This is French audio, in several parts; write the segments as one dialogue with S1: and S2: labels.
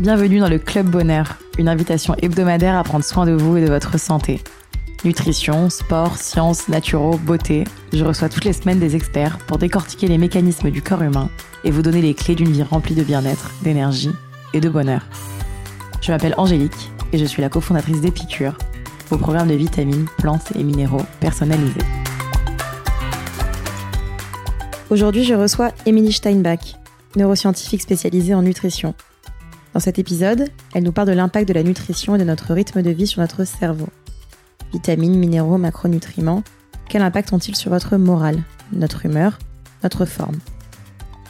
S1: Bienvenue dans le Club Bonheur, une invitation hebdomadaire à prendre soin de vous et de votre santé. Nutrition, sport, sciences, naturaux, beauté, je reçois toutes les semaines des experts pour décortiquer les mécanismes du corps humain et vous donner les clés d'une vie remplie de bien-être, d'énergie et de bonheur. Je m'appelle Angélique et je suis la cofondatrice d'Épicure, vos programmes de vitamines, plantes et minéraux personnalisés. Aujourd'hui, je reçois Émilie Steinbach, neuroscientifique spécialisée en nutrition. Dans cet épisode, elle nous parle de l'impact de la nutrition et de notre rythme de vie sur notre cerveau. Vitamines, minéraux, macronutriments, quel impact ont-ils sur votre morale, notre humeur, notre forme?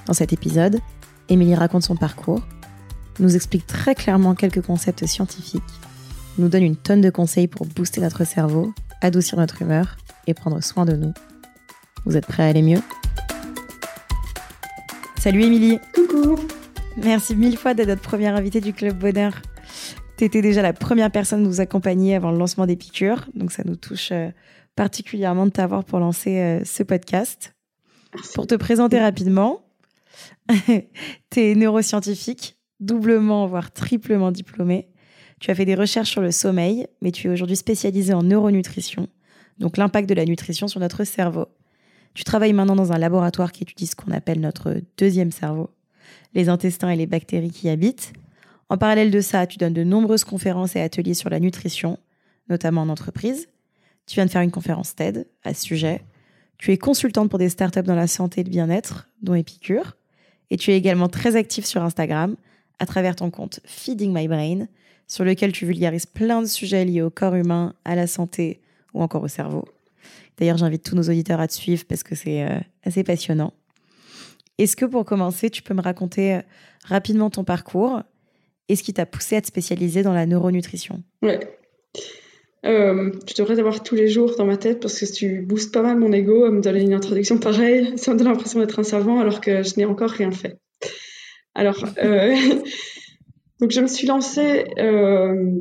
S1: Dans cet épisode, Émilie raconte son parcours, nous explique très clairement quelques concepts scientifiques, nous donne une tonne de conseils pour booster notre cerveau, adoucir notre humeur et prendre soin de nous. Vous êtes prêts à aller mieux? Salut Émilie
S2: Coucou
S1: Merci mille fois d'être notre première invitée du Club Bonheur. Tu étais déjà la première personne à nous accompagner avant le lancement des piqûres, donc ça nous touche euh, particulièrement de t'avoir pour lancer euh, ce podcast. Pour te présenter rapidement, tu es neuroscientifique, doublement, voire triplement diplômée. Tu as fait des recherches sur le sommeil, mais tu es aujourd'hui spécialisée en neuronutrition, donc l'impact de la nutrition sur notre cerveau. Tu travailles maintenant dans un laboratoire qui étudie ce qu'on appelle notre deuxième cerveau les intestins et les bactéries qui y habitent. En parallèle de ça, tu donnes de nombreuses conférences et ateliers sur la nutrition, notamment en entreprise. Tu viens de faire une conférence TED à ce sujet. Tu es consultante pour des startups dans la santé et le bien-être, dont Epicure. Et tu es également très active sur Instagram à travers ton compte Feeding My Brain, sur lequel tu vulgarises plein de sujets liés au corps humain, à la santé ou encore au cerveau. D'ailleurs, j'invite tous nos auditeurs à te suivre parce que c'est euh, assez passionnant. Est-ce que pour commencer, tu peux me raconter euh, rapidement ton parcours et ce qui t'a poussé à te spécialiser dans la neuronutrition?
S2: Ouais. Euh, je devrais avoir tous les jours dans ma tête parce que tu boostes pas mal mon ego à me donner une introduction pareille. Ça me donne l'impression d'être un savant alors que je n'ai encore rien fait. Alors, euh, donc je me suis lancée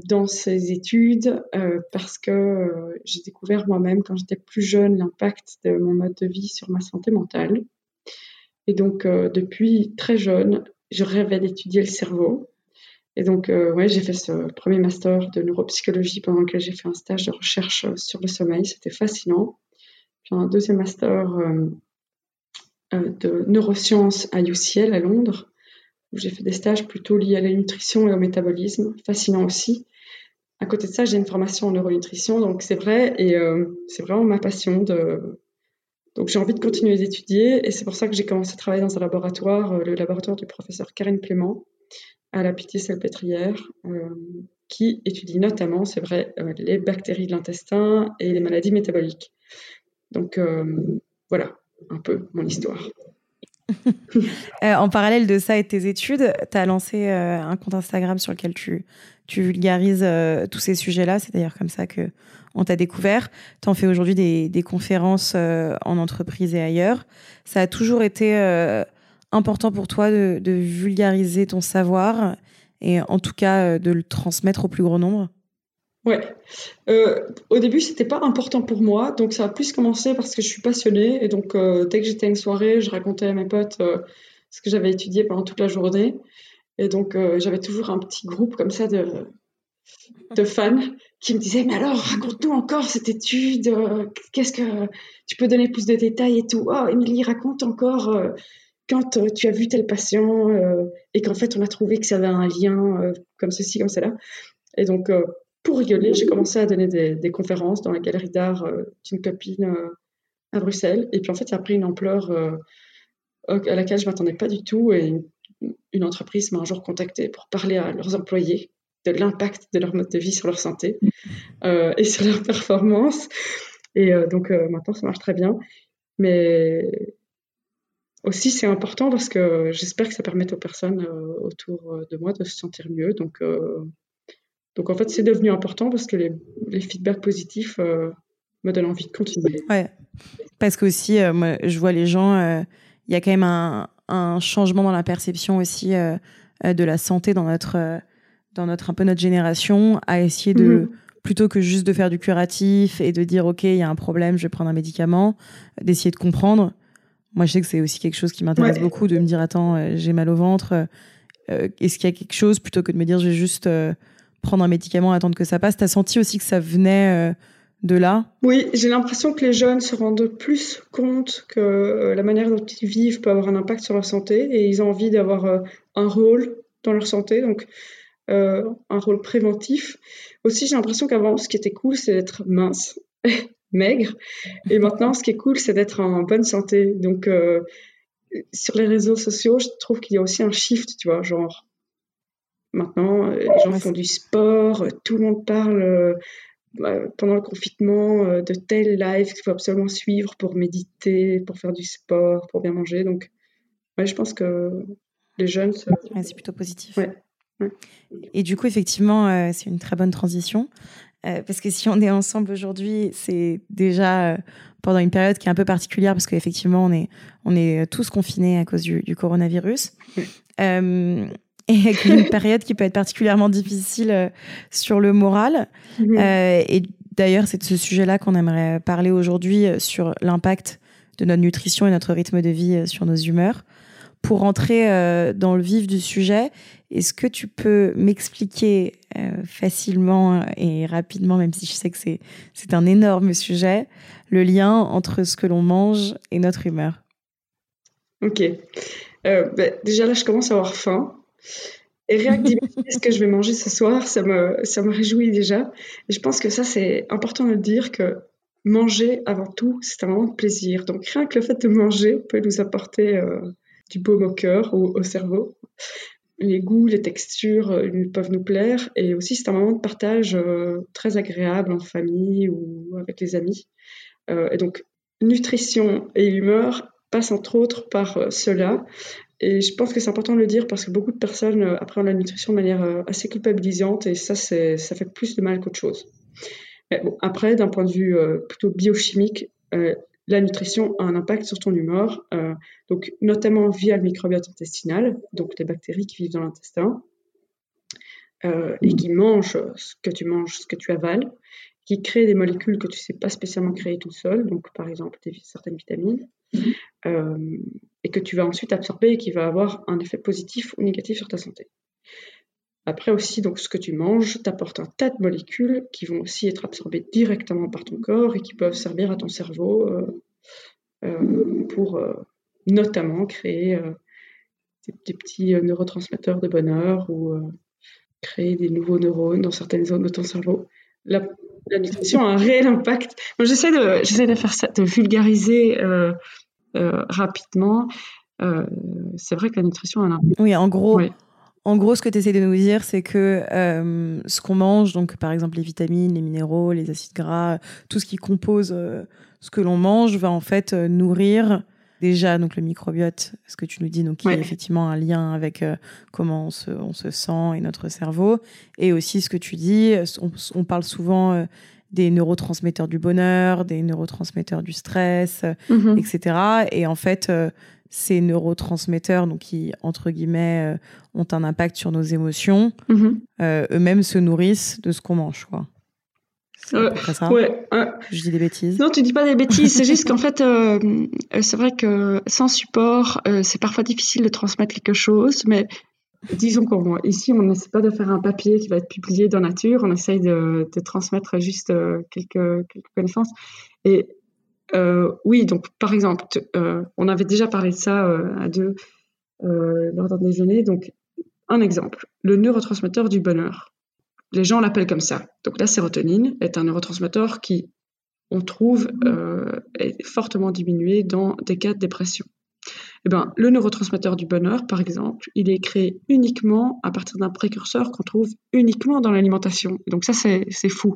S2: dans ces études parce que j'ai découvert moi-même quand j'étais plus jeune l'impact de mon mode de vie sur ma santé mentale. Et donc, euh, depuis très jeune, je rêvais d'étudier le cerveau. Et donc, euh, ouais, j'ai fait ce premier master de neuropsychologie pendant lequel j'ai fait un stage de recherche euh, sur le sommeil. C'était fascinant. Puis un deuxième master de neurosciences à UCL à Londres, où j'ai fait des stages plutôt liés à la nutrition et au métabolisme. Fascinant aussi. À côté de ça, j'ai une formation en neuronutrition, donc c'est vrai, et c'est vraiment ma passion de donc j'ai envie de continuer d'étudier et c'est pour ça que j'ai commencé à travailler dans un laboratoire, euh, le laboratoire du professeur Karine Clément à la Pitié-Salpêtrière, euh, qui étudie notamment, c'est vrai, euh, les bactéries de l'intestin et les maladies métaboliques. Donc voilà un peu mon histoire.
S1: en parallèle de ça et de tes études, tu as lancé un compte Instagram sur lequel tu, tu vulgarises tous ces sujets-là. C'est d'ailleurs comme ça que on t'a découvert. Tu en fais aujourd'hui des, conférences euh, en entreprise et ailleurs. Ça a toujours été euh, important pour toi de, vulgariser ton savoir et en tout cas euh, de le transmettre au plus grand nombre?
S2: Ouais. au début, c'était pas important pour moi, donc ça a plus commencé parce que je suis passionnée et donc dès que j'étais à une soirée, je racontais à mes potes ce que j'avais étudié pendant toute la journée et donc j'avais toujours un petit groupe comme ça de de fans qui me disaient mais alors raconte-nous encore cette étude euh, qu'est-ce que tu peux donner plus de détails et tout oh Émilie raconte encore euh, quand euh, tu as vu tel patient et qu'en fait on a trouvé que ça avait un lien comme ceci comme cela. Et donc pour rigoler j'ai commencé à donner des, conférences dans la galerie d'art d'une copine à Bruxelles. Et puis en fait ça a pris une ampleur à laquelle je m'attendais pas du tout. Et une entreprise m'a un jour contacté pour parler à leurs employés de l'impact de leur mode de vie sur leur santé euh, et sur leur performance. Et euh, donc euh, maintenant, ça marche très bien. Mais aussi, c'est important parce que j'espère que ça permet aux personnes autour de moi de se sentir mieux. Donc, donc en fait, c'est devenu important parce que les, feedbacks positifs me donnent envie de continuer.
S1: Ouais. Parce que aussi, moi, je vois les gens, il y a quand même un, changement dans la perception aussi de la santé dans notre dans notre un peu notre génération à essayer de mhm. plutôt que juste de faire du curatif et de dire ok il y a un problème je vais prendre un médicament d'essayer de comprendre moi je sais que c'est aussi quelque chose qui m'intéresse beaucoup de me dire attends euh, j'ai mal au ventre Est-ce qu'il y a quelque chose, plutôt que de me dire je vais juste prendre un médicament, attendre que ça passe, tu as senti aussi que ça venait de là?
S2: Oui, j'ai l'impression que les jeunes se rendent plus compte que la manière dont ils vivent peut avoir un impact sur leur santé et ils ont envie d'avoir un rôle dans leur santé. Donc, euh, un rôle préventif. Aussi, j'ai l'impression qu'avant, ce qui était cool, c'est d'être mince, maigre. Et maintenant, ce qui est cool, c'est d'être en bonne santé. Donc, euh, sur les réseaux sociaux, je trouve qu'il y a aussi un shift, tu vois, genre, maintenant, euh, les gens font du sport, tout le monde parle bah, pendant le confinement de tel live qu'il faut absolument suivre pour méditer, pour faire du sport, pour bien manger. Donc, ouais, je pense que les jeunes.
S1: c'est plutôt positif. Ouais. Et du coup, effectivement, euh, c'est une très bonne transition. Euh, parce que si on est ensemble aujourd'hui, c'est déjà euh, pendant une période qui est un peu particulière, parce qu'effectivement, on est, on est tous confinés à cause du, coronavirus. et avec une période qui peut être particulièrement difficile sur le moral. et d'ailleurs, c'est de ce sujet-là qu'on aimerait parler aujourd'hui sur l'impact de notre nutrition et notre rythme de vie sur nos humeurs. Pour rentrer dans le vif du sujet, est-ce que tu peux m'expliquer euh, facilement et rapidement, même si je sais que c'est, un énorme sujet, le lien entre ce que l'on mange et notre humeur?
S2: Ok. Euh, bah, déjà là, je commence à avoir faim. Et rien que ce que je vais manger ce soir, ça me, ça me réjouit déjà. Et je pense que ça, c'est important de dire que manger, avant tout, c'est un moment de plaisir. Donc rien que le fait de manger peut nous apporter euh, du baume au cœur ou au cerveau les goûts, les textures euh, peuvent nous plaire. Et aussi, c'est un moment de partage euh, très agréable en famille ou avec les amis. Euh, et donc, nutrition et humeur passent entre autres par cela. Et je pense que c'est important de le dire parce que beaucoup de personnes apprennent la nutrition de manière assez culpabilisante et ça, ça fait plus de mal qu'autre chose. Après, d'un point de vue plutôt biochimique, la nutrition a un impact sur ton humeur, euh, donc notamment via le microbiote intestinal, donc les bactéries qui vivent dans l'intestin euh, et qui mangent ce que tu manges, ce que tu avales, qui créent des molécules que tu ne sais pas spécialement créer tout seul, donc par exemple des, certaines vitamines, euh, et que tu vas ensuite absorber et qui va avoir un effet positif ou négatif sur ta santé. Après aussi, donc, ce que tu manges t'apporte un tas de molécules qui vont aussi être absorbées directement par ton corps et qui peuvent servir à ton cerveau euh, euh, pour euh, notamment créer des, petits neurotransmetteurs de bonheur ou créer des nouveaux neurones dans certaines zones de ton cerveau. La, nutrition a un réel impact. J'essaie de, j'essaie de faire ça, de vulgariser rapidement. c'est vrai que la nutrition a un impact.
S1: Oui, en gros. En gros, ce que tu essaies de nous dire, c'est que euh, ce qu'on mange, donc par exemple les vitamines, les minéraux, les acides gras, tout ce qui compose euh, ce que l'on mange, va en fait euh, nourrir déjà donc le microbiote, ce que tu nous dis, donc qui a effectivement un lien avec comment on se, on se, sent et notre cerveau, et aussi ce que tu dis, on, parle souvent des neurotransmetteurs du bonheur, des neurotransmetteurs du stress, mm-hmm. etc. Et en fait, ces neurotransmetteurs, donc qui, entre guillemets, euh, ont un impact sur nos émotions, mhm. euh, eux-mêmes se nourrissent de ce qu'on mange, quoi.
S2: Euh, ça ouais,
S1: Je dis des bêtises.
S2: Non, tu dis pas des bêtises. c'est juste qu'en fait, c'est vrai que sans support, c'est parfois difficile de transmettre quelque chose. Mais disons qu'ici, on n'essaie pas de faire un papier qui va être publié dans Nature. On essaye de, de transmettre juste quelques, quelques connaissances. Et euh, oui, donc par exemple, euh, on avait déjà parlé de ça euh, à deux lors d'un déjeuner. Donc, un exemple, le neurotransmetteur du bonheur. Les gens l'appellent comme ça. Donc, la sérotonine est un neurotransmetteur qui, on trouve, est fortement diminué dans des cas de dépression. Eh ben, le neurotransmetteur du bonheur, par exemple, il est créé uniquement à partir d'un précurseur qu'on trouve uniquement dans l'alimentation. Donc ça, c'est fou.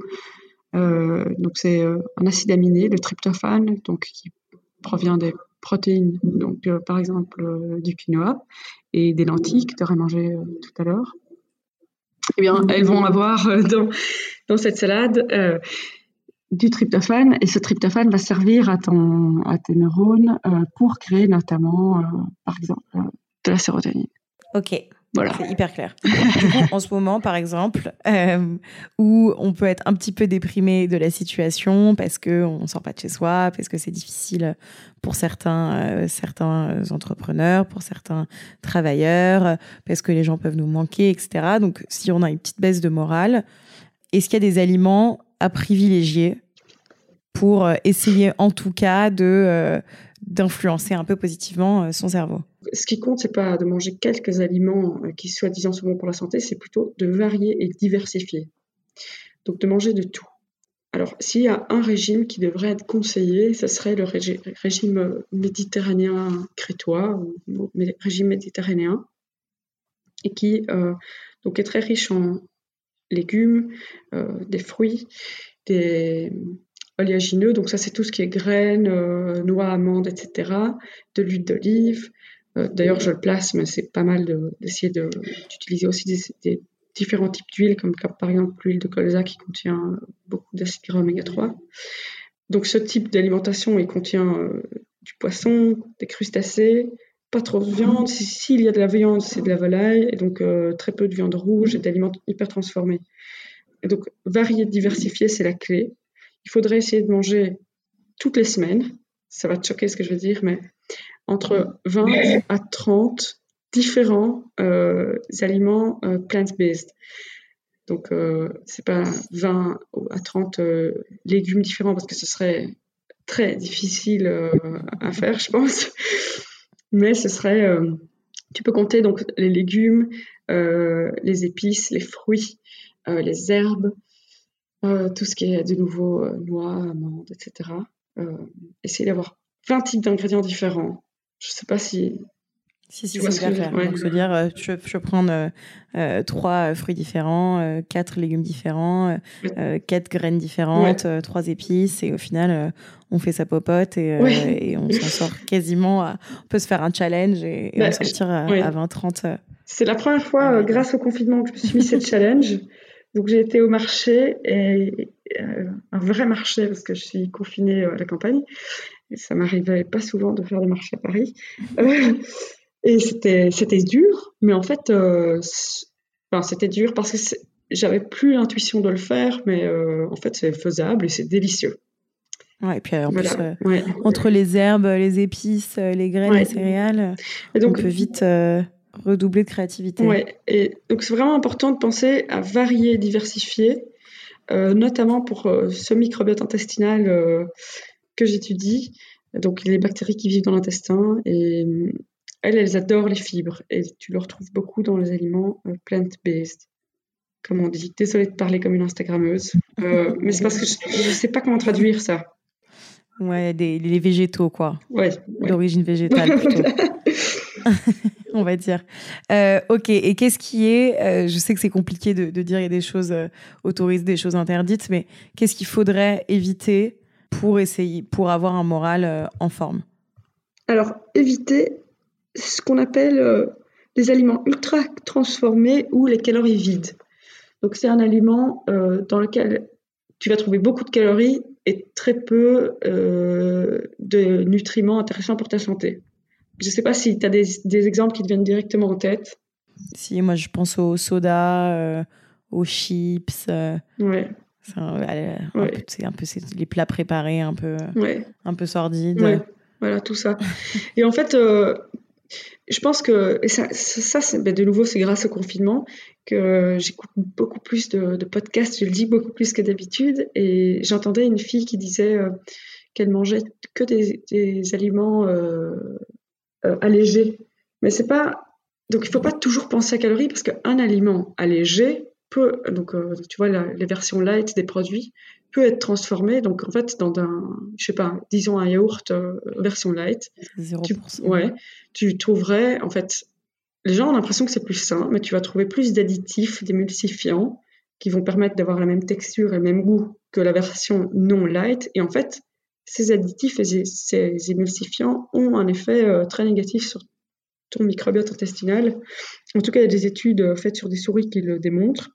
S2: Euh, donc c'est euh, un acide aminé, le tryptophane, donc qui provient des protéines, donc euh, par exemple du quinoa et des lentilles que tu aurais mangé tout à l'heure. Eh bien, elles vont avoir dans, cette salade du tryptophane et ce tryptophane va servir à tes neurones pour créer notamment, par exemple, de la sérotonine.
S1: Ok. C'est hyper clair. en ce moment, par exemple, euh, où on peut être un petit peu déprimé de la situation parce qu'on ne sort pas de chez soi, parce que c'est difficile pour certains, euh, certains entrepreneurs, pour certains travailleurs, parce que les gens peuvent nous manquer, etc. Donc, si on a une petite baisse de morale, est-ce qu'il y a des aliments à privilégier pour euh, essayer en tout cas d'influencer un peu positivement son cerveau?
S2: Ce qui compte, c'est pas de manger quelques aliments euh, qui soi-disant sont bons pour la santé, c'est plutôt de varier et diversifier. Donc de manger de tout. Alors, s'il y a un régime qui devrait être conseillé, ce serait le régime méditerranéen crétois régime méditerranéen, et qui euh, donc est très riche en légumes, euh, des fruits, des oléagineux, donc ça c'est tout ce qui est graines, noix, amandes, etc., de l'huile d'olive, d'ailleurs, je le place, mais c'est pas mal d'essayer d'utiliser aussi des, différents types d'huiles, comme, par exemple l'huile de colza qui contient beaucoup d'acides gras oméga 3. Donc ce type d'alimentation, il contient euh, du poisson, des crustacés, pas trop de viande. S'il y a de la viande, c'est de la volaille, et donc euh, très peu de viande rouge et d'aliments hyper transformés. Donc varier, diversifier, c'est la clé. Il faudrait essayer de manger toutes les semaines. Ça va te choquer ce que je veux dire, mais entre 20 à 30 différents euh, aliments euh, plant-based. Donc, euh, c'est pas 20 à 30 euh, légumes différents parce que ce serait très difficile à faire, je pense. Mais ce serait, tu peux compter donc les légumes, les épices, les fruits, les herbes, tout ce qui est de nouveau noix, amandes, etc. essayer d'avoir 20 types d'ingrédients différents je sais pas si.
S1: Si, si, c'est bien faire. Donc, se dire, euh, je, je prendre euh, euh, trois fruits différents, quatre légumes différents, quatre graines différentes, trois épices, et au final, on fait sa popote et, et on s'en sort quasiment. on peut se faire un challenge et, bah, en sortir à, 20-30.
S2: C'est la première fois, grâce au confinement, que je me suis mis cette challenge. Donc, j'ai été au marché, et, un vrai marché, parce que je suis confinée à la campagne ça m'arrivait pas souvent de faire des marchés à Paris. Euh, et c'était, c'était dur, mais en fait, euh, enfin, c'était dur parce que j'avais plus l'intuition de le faire, mais euh, en fait, c'est faisable et c'est délicieux.
S1: Ouais, et puis en plus, entre les herbes, les épices, les graines, les céréales, donc, on peut vite redoubler de créativité.
S2: Ouais, et donc c'est vraiment important de penser à varier, diversifier, notamment pour ce microbiote intestinal que j'étudie, donc les bactéries qui vivent dans l'intestin, et euh, elles, elles adorent les fibres, et tu le retrouves beaucoup dans les aliments euh, plant-based, comme on dit. Désolée de parler comme une Instagrammeuse, euh, mais c'est parce que je ne sais pas comment traduire ça.
S1: Ouais, des, les végétaux, quoi.
S2: Ouais.
S1: D'origine végétale, plutôt. on va dire. ok, et qu'est-ce qui est, je sais que c'est compliqué de, de, dire il y a des choses autorisées, des choses interdites, mais qu'est-ce qu'il faudrait éviter pour essayer, pour avoir un moral euh, en forme
S2: Alors, éviter ce qu'on appelle euh, les aliments ultra transformés ou les calories vides. Donc, c'est un aliment euh, dans lequel tu vas trouver beaucoup de calories et très peu de nutriments intéressants pour ta santé. Je ne sais pas si tu as des, des, exemples qui te viennent directement en tête.
S1: Si, moi je pense au soda, aux chips.
S2: Ouais.
S1: C'est un, peu, les plats préparés, un peu, un peu sordides.
S2: Voilà, tout ça. et en fait, euh, je pense que ça, ça ben, de nouveau, c'est grâce au confinement que j'écoute beaucoup plus de, podcasts, je le dis beaucoup plus que d'habitude. Et j'entendais une fille qui disait euh, qu'elle mangeait que des, aliments euh, allégés. Mais c'est pas. Donc, il faut pas toujours penser à calories parce qu'un aliment allégé, peut, donc euh, tu vois, les versions light des produits peut être transformé. Donc en fait, dans un, je sais pas, disons un yaourt euh, version light,
S1: 0%.
S2: Tu, ouais, tu trouverais en fait, les gens ont l'impression que c'est plus sain, mais tu vas trouver plus d'additifs, d'émulsifiants qui vont permettre d'avoir la même texture et le même goût que la version non light. Et en fait, ces additifs et ces, émulsifiants ont un effet euh, très négatif sur ton microbiote intestinal. En tout cas, il y a des études faites sur des souris qui le démontrent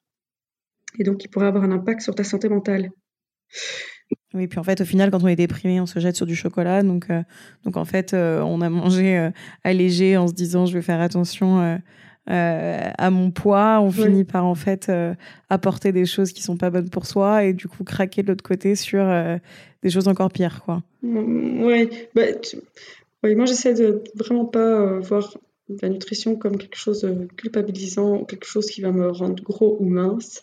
S2: et donc qui pourrait avoir un impact sur ta santé mentale.
S1: Oui, puis en fait, au final, quand on est déprimé, on se jette sur du chocolat. Donc, euh, donc en fait, euh, on a mangé euh, allégé en se disant je vais faire attention à mon poids, on finit par en fait apporter des choses qui sont pas bonnes pour soi et du coup craquer de l'autre côté sur des choses encore pires, quoi.
S2: Mm, ouais, bah, moi j'essaie de vraiment pas voir la nutrition comme quelque chose de culpabilisant, quelque chose qui va me rendre gros ou mince.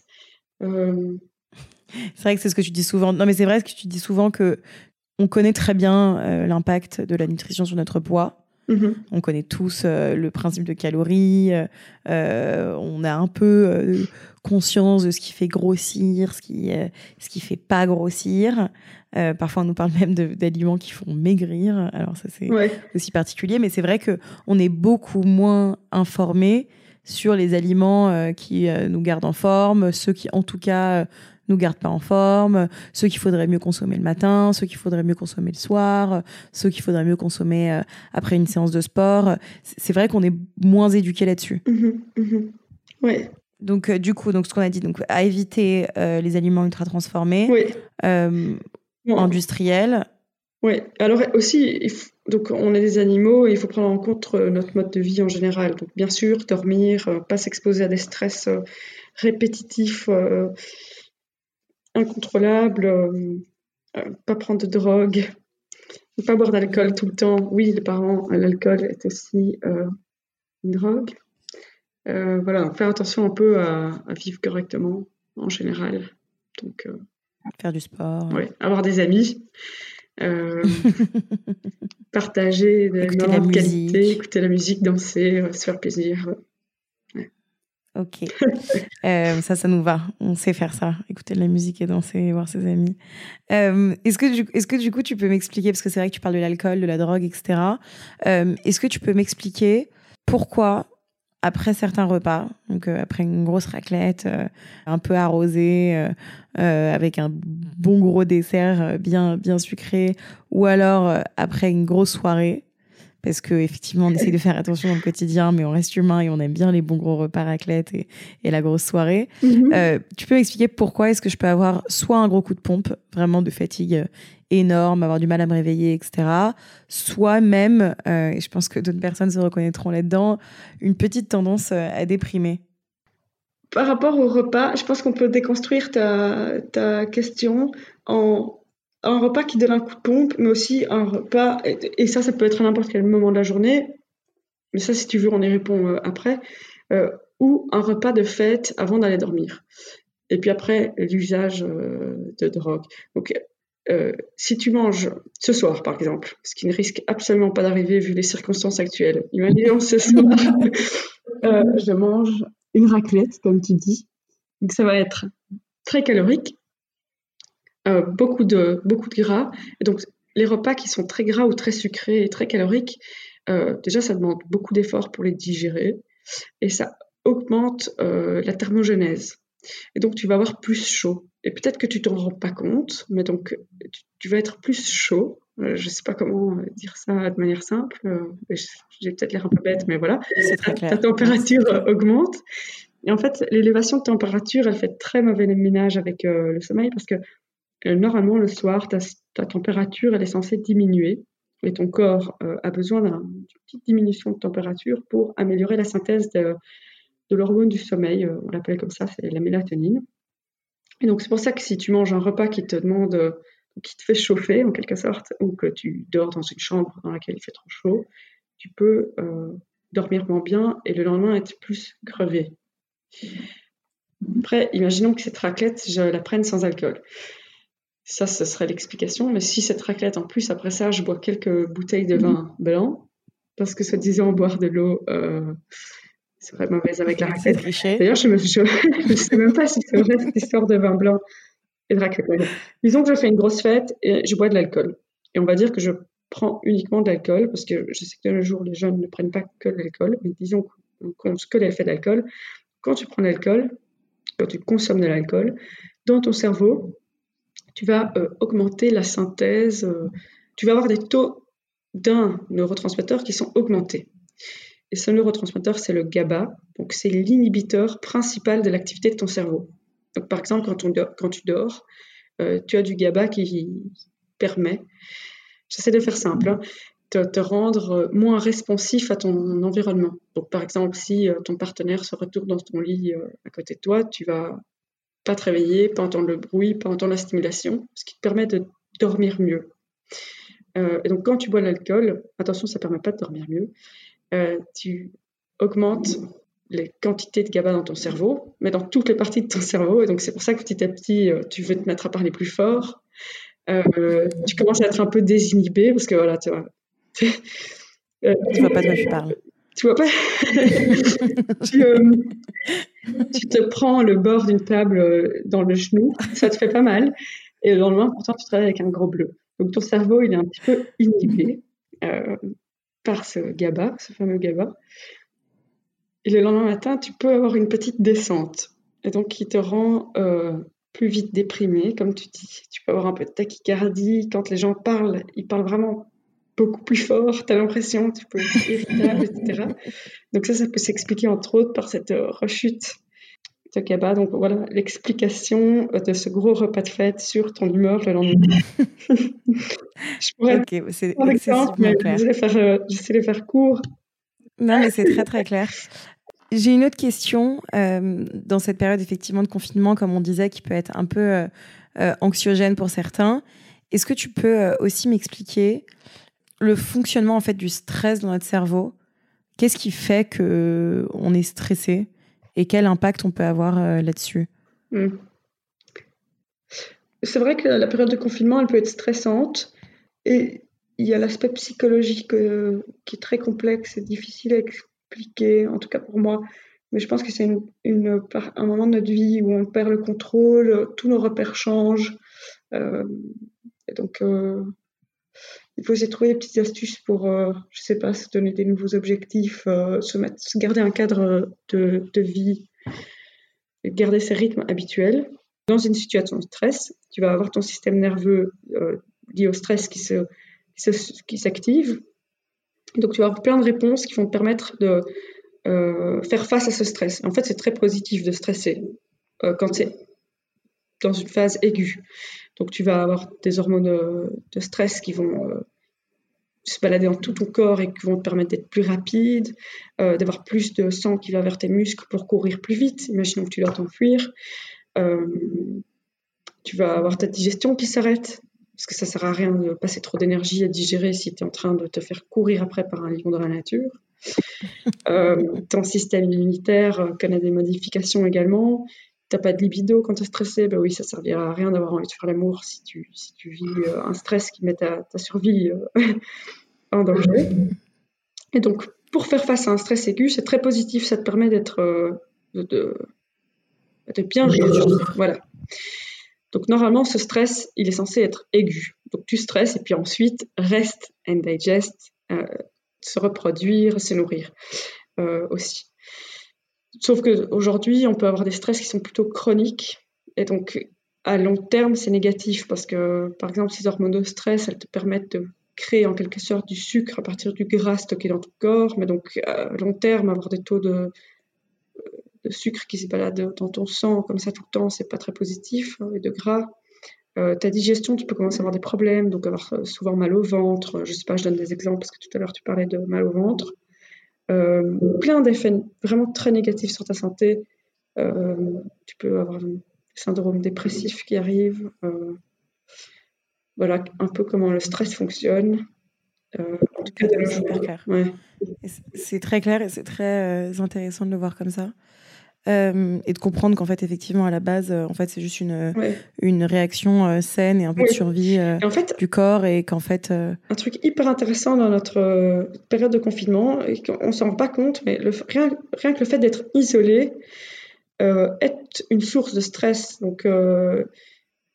S1: C'est vrai que c'est ce que tu dis souvent. Non, mais c'est vrai ce que tu dis souvent que on connaît très bien euh, l'impact de la nutrition sur notre poids. Mm-hmm. On connaît tous euh, le principe de calories. on a un peu conscience de ce qui fait grossir, ce qui, ce qui fait pas grossir. Parfois, on nous parle même d'aliments qui font maigrir. Alors ça, c'est aussi particulier, mais c'est vrai que on est beaucoup moins informé sur les aliments euh, qui euh, nous gardent en forme, ceux qui, en tout cas, nous gardent pas en forme, ceux qu'il faudrait mieux consommer le matin, ceux qu'il faudrait mieux consommer le soir, ceux qu'il faudrait mieux consommer après une séance de sport. C'est vrai qu'on est moins éduqué là-dessus.
S2: Mmh mmh ouais.
S1: Donc, du coup, donc ce qu'on a dit, donc à éviter les aliments ultra transformés.
S2: Oui
S1: industriel.
S2: Oui, alors aussi, donc on est des animaux et il faut prendre en compte euh, notre mode de vie en général. Donc bien sûr, dormir, euh, pas s'exposer à des stress euh, répétitifs, incontrôlables, pas prendre de drogue, pas boire d'alcool tout le temps. Oui, les parents, l'alcool est aussi une drogue. voilà, faire attention un peu à, à vivre correctement en général. Donc,
S1: Faire du sport.
S2: Oui, avoir des amis. Euh, partager des
S1: écouter la
S2: qualité, écouter la musique, danser, euh, se faire plaisir.
S1: Ok. Euh, ça, ça nous va. On sait faire ça. Écouter de la musique et danser, voir ses amis. est-ce, que du, est-ce que du coup, tu peux m'expliquer, parce que c'est vrai que tu parles de l'alcool, de la drogue, etc. est-ce que tu peux m'expliquer pourquoi après certains repas, donc euh, après une grosse raclette, euh, un peu arrosée, euh, avec un bon gros dessert bien, bien sucré, ou alors après une grosse soirée, parce que effectivement on essaie de faire attention dans le quotidien, mais on reste humain et on aime bien les bons gros repas raclette et, et la grosse soirée. Mm-hmm. tu peux m'expliquer pourquoi est-ce que je peux avoir soit un gros coup de pompe, vraiment de fatigue énorme, avoir du mal à me réveiller, etc. Soit même, euh, et je pense que d'autres personnes se reconnaîtront là-dedans, une petite tendance euh, à déprimer.
S2: Par rapport au repas, je pense qu'on peut déconstruire ta, ta question en un repas qui donne un coup de pompe, mais aussi un repas, et ça, ça peut être à n'importe quel moment de la journée, mais ça, si tu veux, on y répond euh, après, ou un repas de fête avant d'aller dormir. Et puis après, l'usage de drogue. Donc, euh, si tu manges ce soir, par exemple, ce qui ne risque absolument pas d'arriver vu les circonstances actuelles, imaginons ce soir, euh, je mange une raclette, comme tu dis. Donc ça va être très calorique, euh, beaucoup, de, beaucoup de gras. Et donc les repas qui sont très gras ou très sucrés et très caloriques, déjà ça demande beaucoup d'efforts pour les digérer et ça augmente la thermogenèse. Et donc, tu vas avoir plus chaud. Et peut-être que tu t'en rends pas compte, mais donc, tu, vas être plus chaud. Euh, je sais pas comment euh, dire ça de manière simple. Euh, j'ai peut-être l'air un peu bête, mais voilà. Ta, température augmente. Et en fait, l'élévation de température, elle fait très mauvais ménage avec le sommeil parce que normalement, le soir, ta, température, est censée diminuer. Et ton corps a besoin d'une petite diminution de température pour améliorer la synthèse de, l'hormone du sommeil, euh, on l'appelle comme ça, c'est la mélatonine. Et donc c'est pour ça que si tu manges un repas qui te demande, euh, qui te fait chauffer en quelque sorte, ou que tu dors dans une chambre dans laquelle il fait trop chaud, tu peux euh, dormir moins bien et le lendemain être plus crevé. Après, imaginons que cette raclette, je la prenne sans alcool. Ça, ce serait l'explication. Mais si cette raclette, en plus, après ça, je bois quelques bouteilles de vin blanc, parce que soi-disant boire de l'eau, c'est très mauvaise avec la raclette. D'ailleurs, je ne sais même pas si c'est vrai cette histoire de vin blanc et de raclette. Disons que je fais une grosse fête et je bois de l'alcool. Et on va dire que je prends uniquement de l'alcool, parce que je sais que de nos jours, les jeunes ne prennent pas que de l'alcool, mais disons qu'on compte que l'effet d'alcool. Quand tu prends de l'alcool, quand tu consommes de l'alcool, dans ton cerveau, tu vas euh, augmenter la synthèse, euh, tu vas avoir des taux d'un neurotransmetteur qui sont augmentés. Et ce neurotransmetteur, c'est le GABA. Donc, c'est l'inhibiteur principal de l'activité de ton cerveau. Donc, par exemple, quand, tu dors, euh, tu as du GABA qui permet, j'essaie de faire simple, hein, te, rendre moins responsif à ton environnement. Donc, par exemple, si ton partenaire se retourne dans ton lit à côté de toi, tu vas pas te réveiller, pas entendre le bruit, pas entendre la stimulation, ce qui te permet de dormir mieux. et donc, quand tu bois l'alcool, attention, ça permet pas de dormir mieux. tu augmentes les quantités de GABA dans ton cerveau, mais dans toutes les parties de ton cerveau. Et donc, c'est pour ça que petit à petit, euh, tu veux te mettre à parler plus fort. Euh, tu commences à être un peu désinhibé parce que voilà, tu vois.
S1: Euh, tu vois pas de quoi je parle.
S2: Tu vois pas? Tu, tu, te prends le bord d'une table dans le genou, ça te fait pas mal. Et le lendemain, pourtant, tu travailles avec un gros bleu. Donc, ton cerveau, il est un petit peu inhibé par ce GABA, ce fameux GABA. Et le lendemain matin, tu peux avoir une petite descente. Et donc, qui te rend euh, plus vite déprimé, comme tu dis. Tu peux avoir un peu de tachycardie. Quand les gens parlent, ils parlent vraiment beaucoup plus fort. Tu as l'impression, tu peux être irritable, etc. Donc, ça, ça peut s'expliquer entre autres par cette euh, rechute de GABA. Donc, voilà l'explication de ce gros repas de fête sur ton humeur le lendemain.
S1: je pourrais. Ok, c'est excessivement clair.
S2: Je sais, euh, les faire court.
S1: Non, mais c'est très, très clair. J'ai une autre question. Euh, dans cette période effectivement de confinement, comme on disait, qui peut être un peu euh, anxiogène pour certains, est-ce que tu peux aussi m'expliquer le fonctionnement en fait du stress dans notre cerveau Qu'est-ce qui fait que on est stressé et quel impact on peut avoir là-dessus? Hmm.
S2: C'est vrai que la période de confinement, elle peut être stressante et il y a l'aspect psychologique qui est très complexe et difficile à expliquer en tout cas pour moi. Mais je pense que c'est une, un moment de notre vie où on perd le contrôle, tous nos repères changent. Euh, et donc, euh, il faut essayer de trouver des petites astuces pour, euh, je sais pas, se donner des nouveaux objectifs, se, mettre, se garder un cadre de, de vie, garder ses rythmes habituels. Dans une situation de stress, tu vas avoir ton système nerveux lié au stress qui se, qui s'active, donc, tu vas avoir plein de réponses qui vont te permettre de euh, faire face à ce stress. En fait, c'est très positif de stresser euh, quand c'est dans une phase aiguë. Donc, tu vas avoir des hormones de stress qui vont euh, se balader dans tout ton corps et qui vont te permettre d'être plus rapide, d'avoir plus de sang qui va vers tes muscles pour courir plus vite. Imaginons que tu dois t'enfuir. tu vas avoir ta digestion qui s'arrête parce que ça sert à rien de passer trop d'énergie à digérer si tu es en train de te faire courir après par un lion dans la nature. Euh, ton système immunitaire connaît des modifications également. Tu n'as pas de libido quand tu es stressé, bah oui, ça servira à rien d'avoir envie de faire l'amour si tu, si tu vis euh, un stress qui met ta, ta survie euh, en danger. Et donc, pour faire face à un stress aigu, c'est très positif, ça te permet d'être de, de, bien. Voilà. Donc normalement, ce stress, il est censé être aigu. Donc tu stresses et puis ensuite, reste and digest, euh, se reproduire, se nourrir euh, aussi. Sauf qu'aujourd'hui, on peut avoir des stress qui sont plutôt chroniques. Et donc, à long terme, c'est négatif parce que, par exemple, ces hormones de stress, elles te permettent de créer en quelque sorte du sucre à partir du gras stocké dans ton corps. Mais donc, à long terme, avoir des taux de sucre qui se balade dans ton sang comme ça tout le temps, c'est pas très positif, hein, et de gras. Euh, ta digestion, tu peux commencer à avoir des problèmes, donc avoir euh, souvent mal au ventre. Je sais pas, je donne des exemples parce que tout à l'heure tu parlais de mal au ventre. Euh, plein d'effets vraiment très négatifs sur ta santé. tu peux avoir un syndrome dépressif qui arrive. voilà un peu comment le stress fonctionne.
S1: en tout cas, c'est clair. C'est très clair et c'est très intéressant de le voir comme ça. Euh, et de comprendre qu'en fait effectivement à la base euh, en fait c'est juste une une réaction euh, saine et un peu de survie du corps et qu'en fait
S2: un truc hyper intéressant dans notre période de confinement et qu'on s'en rend pas compte mais le, rien, rien que le fait d'être isolé est une source de stress. Donc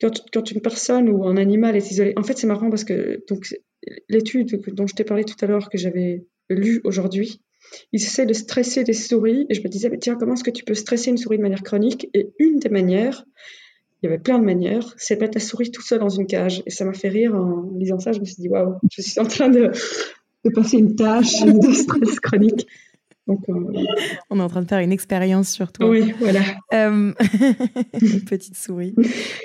S2: quand, quand, une personne ou un animal est isolé en fait c'est marrant parce que donc l'étude dont je t'ai parlé tout à l'heure que j'avais lue aujourd'hui ils essaient de stresser des souris. Et je me disais, mais tiens, comment est-ce que tu peux stresser une souris de manière chronique? Et une des manières, il y avait plein de manières, c'est de mettre la souris tout seul dans une cage. Et ça m'a fait rire en lisant ça. Je me suis dit, waouh, je suis en train de, de passer une tâche de stress chronique. Donc, euh,
S1: On est en train de faire une expérience sur toi.
S2: Oui, voilà.
S1: Euh, une petite souris.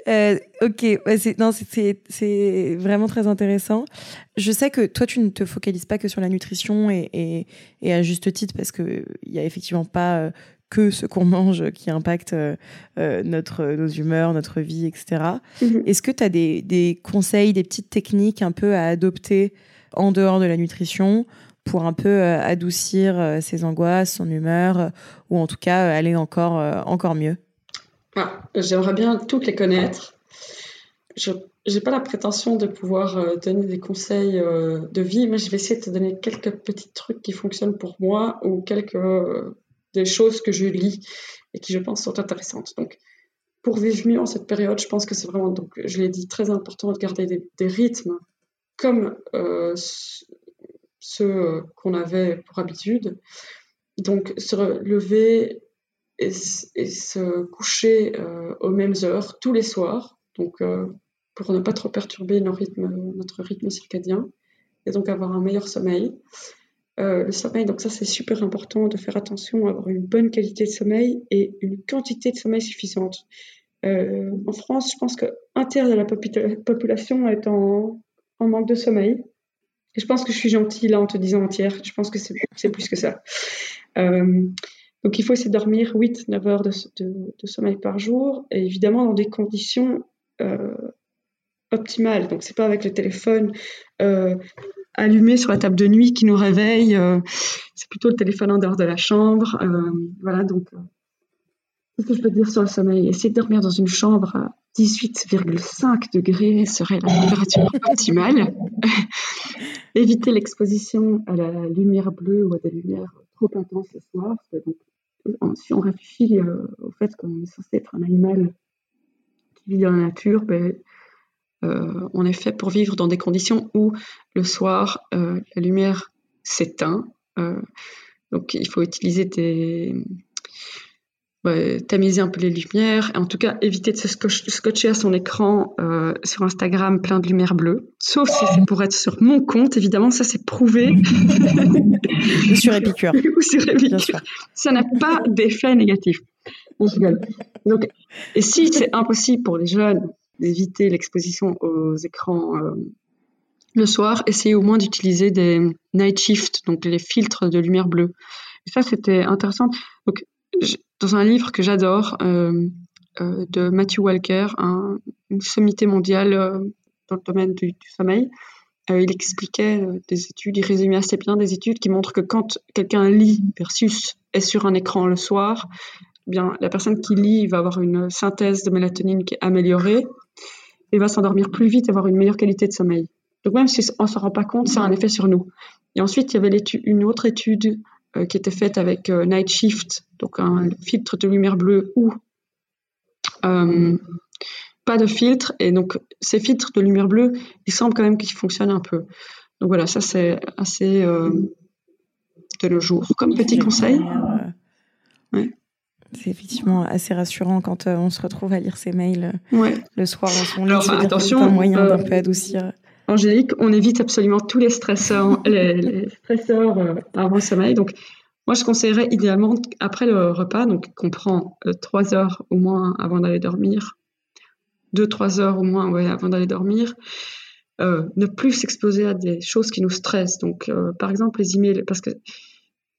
S1: Euh, ok, c'est, non, c'est, c'est vraiment très intéressant. Je sais que toi, tu ne te focalises pas que sur la nutrition et, et, et à juste titre parce qu'il n'y a effectivement pas que ce qu'on mange qui impacte notre, nos humeurs, notre vie, etc.
S2: Mhm.
S1: Est-ce que tu as des, des conseils, des petites techniques un peu à adopter en dehors de la nutrition pour un peu euh, adoucir euh, ses angoisses, son humeur, euh, ou en tout cas aller encore, encore mieux
S2: ah, J'aimerais bien toutes les connaître. Je n'ai pas la prétention de pouvoir donner des conseils de vie, mais je vais essayer de te donner quelques petits trucs qui fonctionnent pour moi ou quelques des choses que je lis et qui, je pense, sont intéressantes. Donc, pour vivre mieux en cette période, je pense que c'est vraiment, donc, je l'ai dit, très important de garder des, rythmes comme ceux euh, qu'on avait pour habitude. Donc se lever et, se coucher euh, aux mêmes heures tous les soirs, donc euh, pour ne pas trop perturber notre rythme circadien, et donc avoir un meilleur sommeil. le sommeil, donc ça c'est super important de faire attention à avoir une bonne qualité de sommeil et une quantité de sommeil suffisante. en France, je pense qu'un tiers de la population est en manque de sommeil je pense que je suis gentille là en te disant entière. Je pense que c'est plus que ça. Euh, donc il faut essayer de dormir 8-9 heures de, sommeil par jour, et évidemment dans des conditions euh, optimales. Donc c'est pas avec le téléphone euh, allumé sur la table de nuit qui nous réveille, c'est plutôt le téléphone en dehors de la chambre. voilà, donc Qu'est-ce que je peux dire sur le sommeil? Essayer de dormir dans une chambre à 18,5 degrés serait la température optimale. Éviter l'exposition à la lumière bleue ou à des lumières trop intenses le soir. si on réfléchit euh, au fait qu'on est censé être un animal qui vit dans la nature, ben, euh, on est fait pour vivre dans des conditions où le soir, euh, la lumière s'éteint. donc il faut utiliser des tamiser un peu les lumières, et en tout cas éviter de se scotcher à son écran euh, sur Instagram plein de lumière bleue, sauf si c'est pour être sur mon compte, évidemment, ça c'est prouvé.
S1: Ou sur Epicure.
S2: Ou sur. Ça n'a pas d'effet négatif. Donc, et si c'est impossible pour les jeunes d'éviter l'exposition aux écrans euh, le soir, essayez au moins d'utiliser des night shifts, donc les filtres de lumière bleue. Et ça, c'était intéressant. Donc, dans un livre que j'adore euh, euh, de Matthew Walker, un, une sommité mondiale euh, dans le domaine du, sommeil. il expliquait des études, il résumait assez bien des études qui montrent que quand quelqu'un lit versus est sur un écran le soir, eh bien la personne qui lit va avoir une synthèse de mélatonine qui est améliorée et va s'endormir plus vite, avoir une meilleure qualité de sommeil. Donc même si on ne s'en rend pas compte, ça a un effet sur nous. Et ensuite, il y avait une autre étude qui était faite avec euh, Night Shift, donc un filtre de lumière bleue ou euh, pas de filtre. Et donc, ces filtres de lumière bleue, il semble quand même qu'ils fonctionnent un peu. Donc voilà, ça c'est assez de nos jours. Comme petit conseil.
S1: C'est effectivement assez rassurant quand on se retrouve à lire ses mails le soir dans son lit.
S2: Alors, attention,
S1: un moyen d'un peu adoucir.
S2: Angélique, on évite absolument tous les stresseurs, les, stresseurs euh, avant le sommeil. Donc, moi, je conseillerais idéalement après le repas, donc qu'on prend euh, trois heures au moins avant d'aller dormir, deux trois heures au moins avant d'aller dormir, euh, ne plus s'exposer à des choses qui nous stressent. Donc, par exemple, les emails, parce que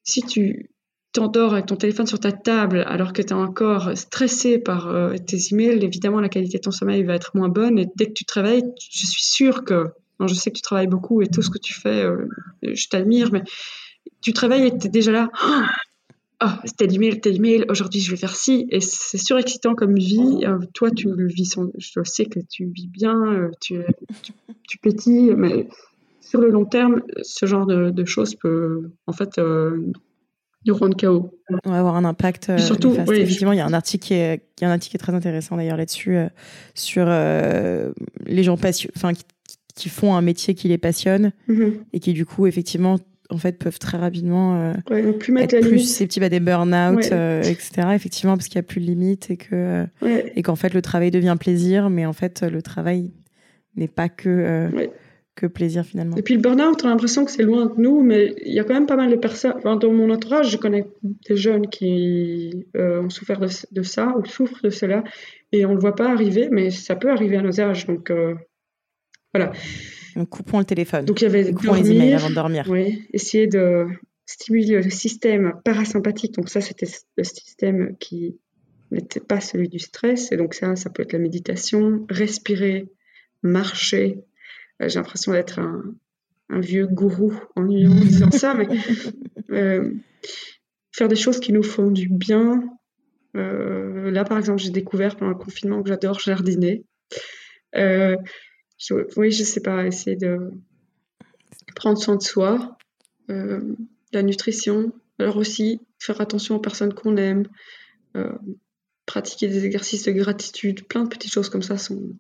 S2: si tu t'endors avec ton téléphone sur ta table alors que tu es encore stressé par tes emails, évidemment la qualité de ton sommeil va être moins bonne et dès que tu te réveilles, je suis sûre que je sais que tu travailles beaucoup et tout ce que tu fais, euh, je t'admire, mais tu te réveilles et tu es déjà là. Ah, oh, tel email, tel email, aujourd'hui je vais faire ci. Et c'est surexcitant comme vie. Euh, toi, tu le vis, je sais que tu vis bien, euh, tu, tu, pétilles, mais sur le long terme, ce genre de, choses peut en fait nous rendre KO.
S1: On va avoir un impact.
S2: surtout,
S1: effectivement, il y a un article qui est, il y a un article qui est très intéressant d'ailleurs là-dessus sur les gens enfin qui font un métier qui les passionne
S2: mhm.
S1: et qui du coup effectivement en fait peuvent très rapidement
S2: euh, plus
S1: être plus susceptibles à des burn-out euh, etc effectivement parce qu'il n'y a plus de limite et que et qu'en fait le travail devient plaisir mais en fait le travail n'est pas que euh, que plaisir finalement.
S2: Et puis le burn-out, on a l'impression que c'est loin de nous, mais il y a quand même pas mal de personnes. dans mon entourage, je connais des jeunes qui euh, ont souffert de, ça ou souffrent de cela, et on ne le voit pas arriver, mais ça peut arriver à nos âges. Donc euh, voilà.
S1: Donc coupons le téléphone.
S2: Donc il y avait
S1: coupons les emails avant de dormir.
S2: Oui, essayer de stimuler le système parasympathique. Donc ça, c'était le système qui n'était pas celui du stress. Et donc ça, ça peut être la méditation, respirer, marcher, j'ai l'impression d'être un, vieux gourou en disant ça, mais euh, faire des choses qui nous font du bien. Euh, là, par exemple, j'ai découvert pendant le confinement que j'adore jardiner. oui, je sais pas, essayer de prendre soin de soi, la nutrition, alors aussi faire attention aux personnes qu'on aime, pratiquer des exercices de gratitude, plein de petites choses comme ça sont,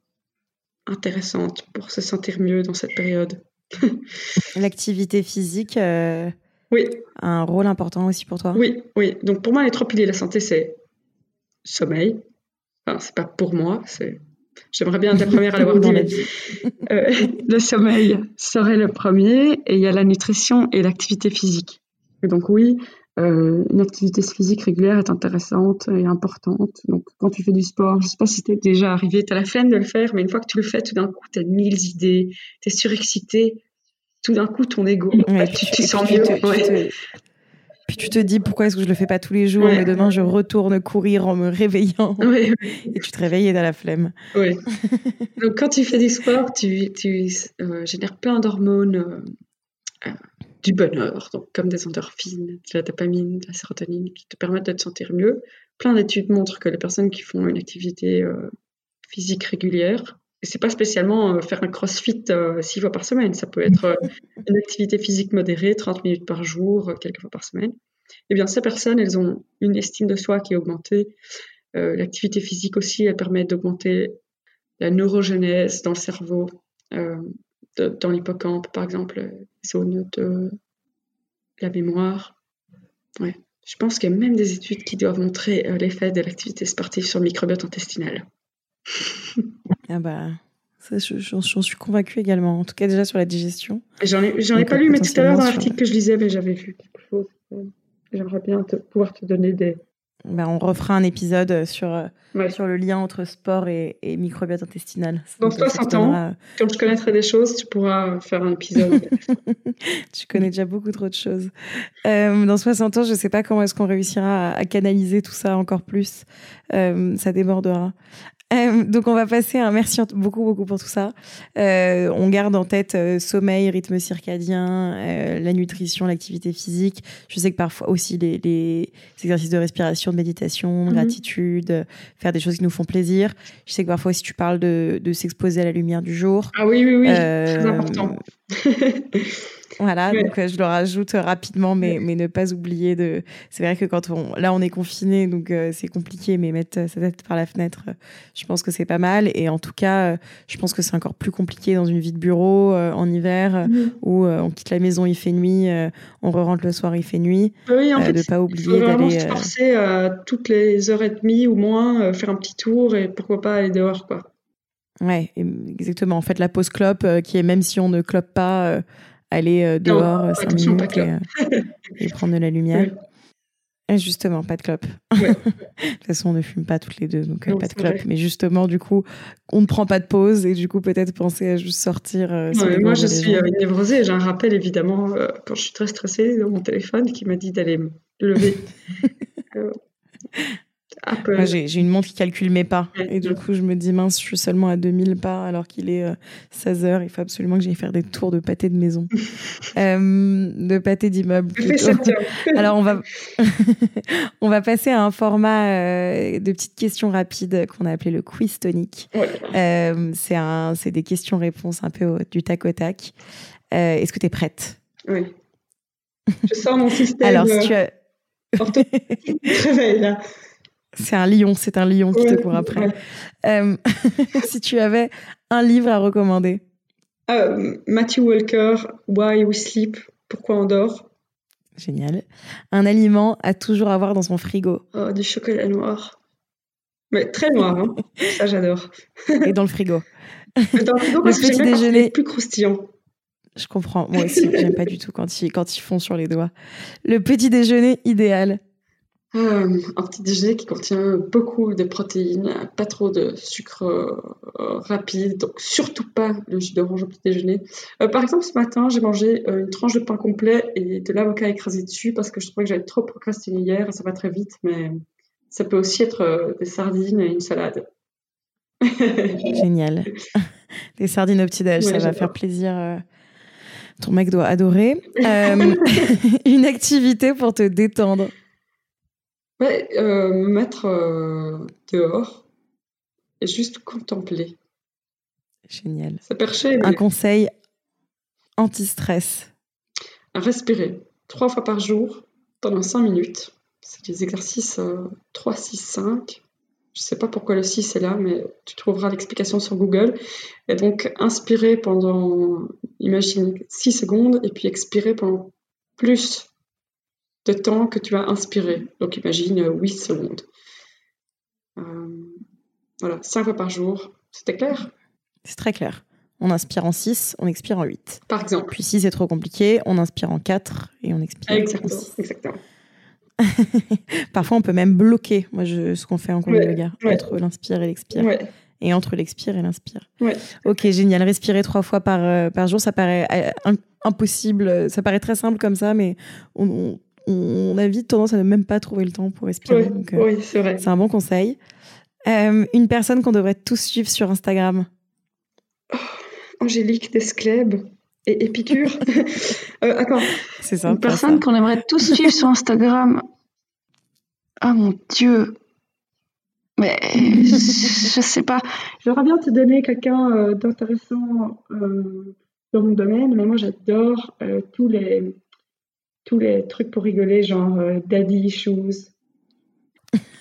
S2: intéressante pour se sentir mieux dans cette période.
S1: L'activité physique
S2: euh, oui.
S1: a un rôle important aussi pour toi?
S2: Oui, oui. Donc pour moi, les trois piliers de la santé, c'est sommeil. Enfin, c'est pas pour moi, c'est J'aimerais bien être la première à l'avoir dit. Euh, le sommeil serait le premier, et il y a la nutrition et l'activité physique. Et donc oui, euh, une activité physique régulière est intéressante et importante. Donc, quand tu fais du sport, je sais pas si t'es déjà arrivé, t'as la flemme de le faire, mais une fois que tu le fais, tout d'un coup, t'as mille idées, t'es surexcité. Tout d'un coup, ton ego, tu te sens mieux.
S1: Puis tu te dis pourquoi est-ce que je le fais pas tous les jours, mais demain je retourne courir en me réveillant. et tu te réveilles et t'as la flemme.
S2: Donc quand tu fais du sport, tu, tu euh, génères plein d'hormones euh, du bonheur, donc comme des endorphines, de la dopamine, de la sérotonine, qui te permettent de te sentir mieux. Plein d'études montrent que les personnes qui font une activité euh, physique régulière, et c'est pas spécialement euh, faire un crossfit euh, six fois par semaine, ça peut être une activité physique modérée, 30 minutes par jour, quelques fois par semaine. Eh bien, ces personnes, elles ont une estime de soi qui est augmentée. L'activité physique aussi, elle permet d'augmenter la neurogénèse dans le cerveau, dans l'hippocampe, par exemple, zone de la mémoire. Ouais. Je pense qu'il y a même des études qui doivent montrer euh, l'effet de l'activité sportive sur le microbiote intestinal.
S1: ah bah, j'en suis convaincue également. En tout cas, déjà sur la digestion.
S2: J'en ai, ai pas lu, mais tout à l'heure dans l'article que je lisais, mais j'avais vu quelque chose. J'aimerais bien pouvoir te donner des,
S1: bah, on refera un épisode sur, euh, sur le lien entre sport et, microbiote intestinal.
S2: Dans 60 ans, euh, quand je connaîtrai des choses, tu pourras faire un épisode.
S1: tu connais déjà beaucoup trop de choses. Euh, dans 60 ans, je ne sais pas comment est-ce qu'on réussira à, canaliser tout ça encore plus. ça débordera. Euh, donc on va passer un merci beaucoup beaucoup pour tout ça. Euh, on garde en tête euh, sommeil, rythme circadien, la nutrition, l'activité physique. Je sais que parfois aussi les, exercices de respiration, de méditation, de mhm. gratitude, faire des choses qui nous font plaisir. Je sais que parfois aussi tu parles de, de s'exposer à la lumière du jour.
S2: Ah oui oui oui, très important.
S1: Voilà, donc euh, je le rajoute rapidement, mais, mais ne pas oublier de. C'est vrai que quand on. Là, on est confiné, donc euh, c'est compliqué, mais mettre sa tête par la fenêtre, euh, je pense que c'est pas mal. Et en tout cas, je pense que c'est encore plus compliqué dans une vie de bureau en hiver, mm. où on quitte la maison, il fait nuit, on re rentre le soir, il fait nuit.
S2: Oui, en fait, de pas oublier d'aller. se forcer à toutes les heures et demie ou moins, faire un petit tour et pourquoi pas aller dehors, quoi.
S1: Ouais, exactement. En fait, la pause clope, qui est même si on ne clope pas aller euh, dehors 5 minutes euh, et, prendre de la lumière. Justement, pas de clope. de toute façon, on ne fume pas toutes les deux, donc euh, pas de clope. Mais justement, du coup, on ne prend pas de pause et du coup, peut-être penser à juste sortir.
S2: moi, je suis névrosée. J'ai un rappel, évidemment, quand je suis très stressée, dans mon téléphone qui m'a dit d'aller me lever.
S1: j'ai une montre qui calcule mes pas. Et du coup, je me dis, mince, je suis seulement à 2000 pas alors qu'il est 16 euh, heures. Il faut absolument que j'aille faire des tours de pâté de maison. Euh, de pâté d'immeuble. alors, on va, on va passer à un format euh, de petites questions rapides qu'on a appelé le quiz tonique. c'est un, des questions-réponses un peu du tac au tac. Est-ce que tu es prête?
S2: Oui. Je sors mon système.
S1: Alors, si tu as...
S2: là.
S1: C'est un lion, c'est un lion qui te court après. Euh, si tu avais un livre à recommander
S2: euh, Matthew Walker, Why We Sleep, Pourquoi on dort.
S1: Génial. Un aliment à toujours avoir dans son frigo
S2: oh, Du chocolat noir. Mais très noir, hein. ça j'adore.
S1: Et dans le frigo
S2: Dans le frigo parce que petit déjeuner plus croustillant.
S1: Je comprends. Moi aussi, j'aime pas du tout quand ils, quand ils font sur les doigts. Le petit déjeuner idéal.
S2: Euh, un petit déjeuner qui contient beaucoup de protéines, pas trop de sucre euh, rapide, donc surtout pas le jus d'orange au petit déjeuner. Euh, par exemple, ce matin, j'ai mangé une tranche de pain complet et de l'avocat écrasé dessus parce que je trouvais que j'avais trop procrastiné hier et ça va très vite, mais ça peut aussi être des sardines et une salade.
S1: Génial. Des sardines au petit-déj, ça va faire plaisir. Ton mec doit adorer. une activité pour te détendre.
S2: Ouais, euh, me mettre euh, dehors et juste contempler.
S1: Génial.
S2: C'est perché.
S1: Un conseil anti-stress.
S2: Respirer trois fois par jour pendant cinq minutes. C'est des exercices 3, 6, 5. Je ne sais pas pourquoi le 6 est là, mais tu trouveras l'explication sur Google. Et donc, inspirer pendant, imagine, 6 secondes, et puis expirer pendant plus de temps que tu as inspiré. Donc imagine 8 secondes. Euh, voilà, 5 fois par jour. C'était clair?
S1: C'est très clair. On inspire en 6, on expire en 8.
S2: Par exemple.
S1: Puis si c'est trop compliqué, on inspire en 4 et on expire
S2: exactement, en 6. Exactement.
S1: Parfois, on peut même bloquer, moi, je, ce qu'on fait en cours de yoga, entre l'inspire et l'expire. Et entre l'expire et l'inspire. Ok, génial. Respirer trois fois par, euh, par jour, ça paraît euh, impossible. Ça paraît très simple comme ça, mais on, on a vite tendance à ne même pas trouver le temps pour respirer.
S2: Oui, euh, c'est vrai.
S1: C'est un bon conseil. Euh, une personne qu'on devrait tous suivre sur Instagram
S2: oh, Angélique Descleb et Épicure. euh, attends.
S1: C'est ça.
S2: Une personne qu'on aimerait tous suivre sur Instagram. Ah mon Dieu. Mais je, sais pas. J'aimerais bien te donner quelqu'un euh, d'intéressant dans mon domaine, mais moi j'adore tous les tous les trucs pour rigoler, genre euh, daddy issues.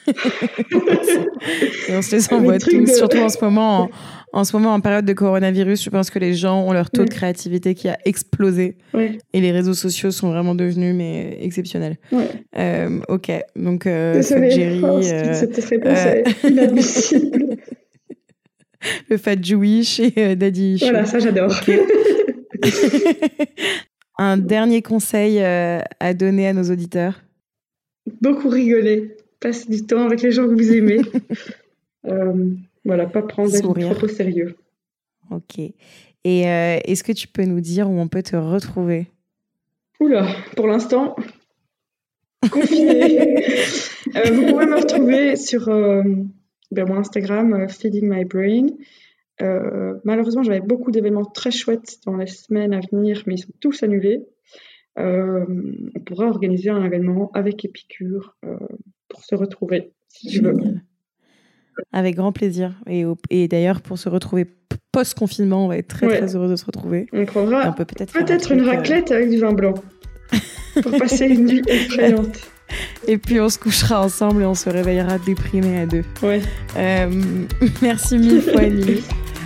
S1: et on se les envoie tous, surtout en ce moment, en, ce moment en période de coronavirus. Je pense que les gens ont leur taux de créativité qui a explosé et les réseaux sociaux sont vraiment devenus mais exceptionnels. Euh, ok, donc euh, Jerry,
S2: oh, cette réponse est inadmissible.
S1: le fat Jewish et Daddy Issues.
S2: Voilà, ça j'adore.
S1: Un dernier conseil euh, à donner à nos auditeurs?
S2: Beaucoup rigoler. Passer du temps avec les gens que vous aimez. euh, voilà, pas prendre trop au sérieux.
S1: Ok. Et euh, est-ce que tu peux nous dire où on peut te retrouver?
S2: Oula, pour l'instant, confiné. Euh, vous pouvez me retrouver sur ben, mon Instagram, Feeding My Brain. Euh, malheureusement, j'avais beaucoup d'événements très chouettes dans les semaines à venir, mais ils sont tous annulés. Euh, on pourra organiser un événement avec Épicure euh, pour se retrouver, si tu veux.
S1: Avec grand plaisir. Et, et d'ailleurs, pour se retrouver post-confinement, on va être très très heureux de se retrouver.
S2: On prendra peut-être une raclette avec du vin blanc pour passer une nuit effrayante.
S1: Et puis on se couchera ensemble et on se réveillera déprimés à deux.
S2: Ouais.
S1: merci mille fois, Émilie.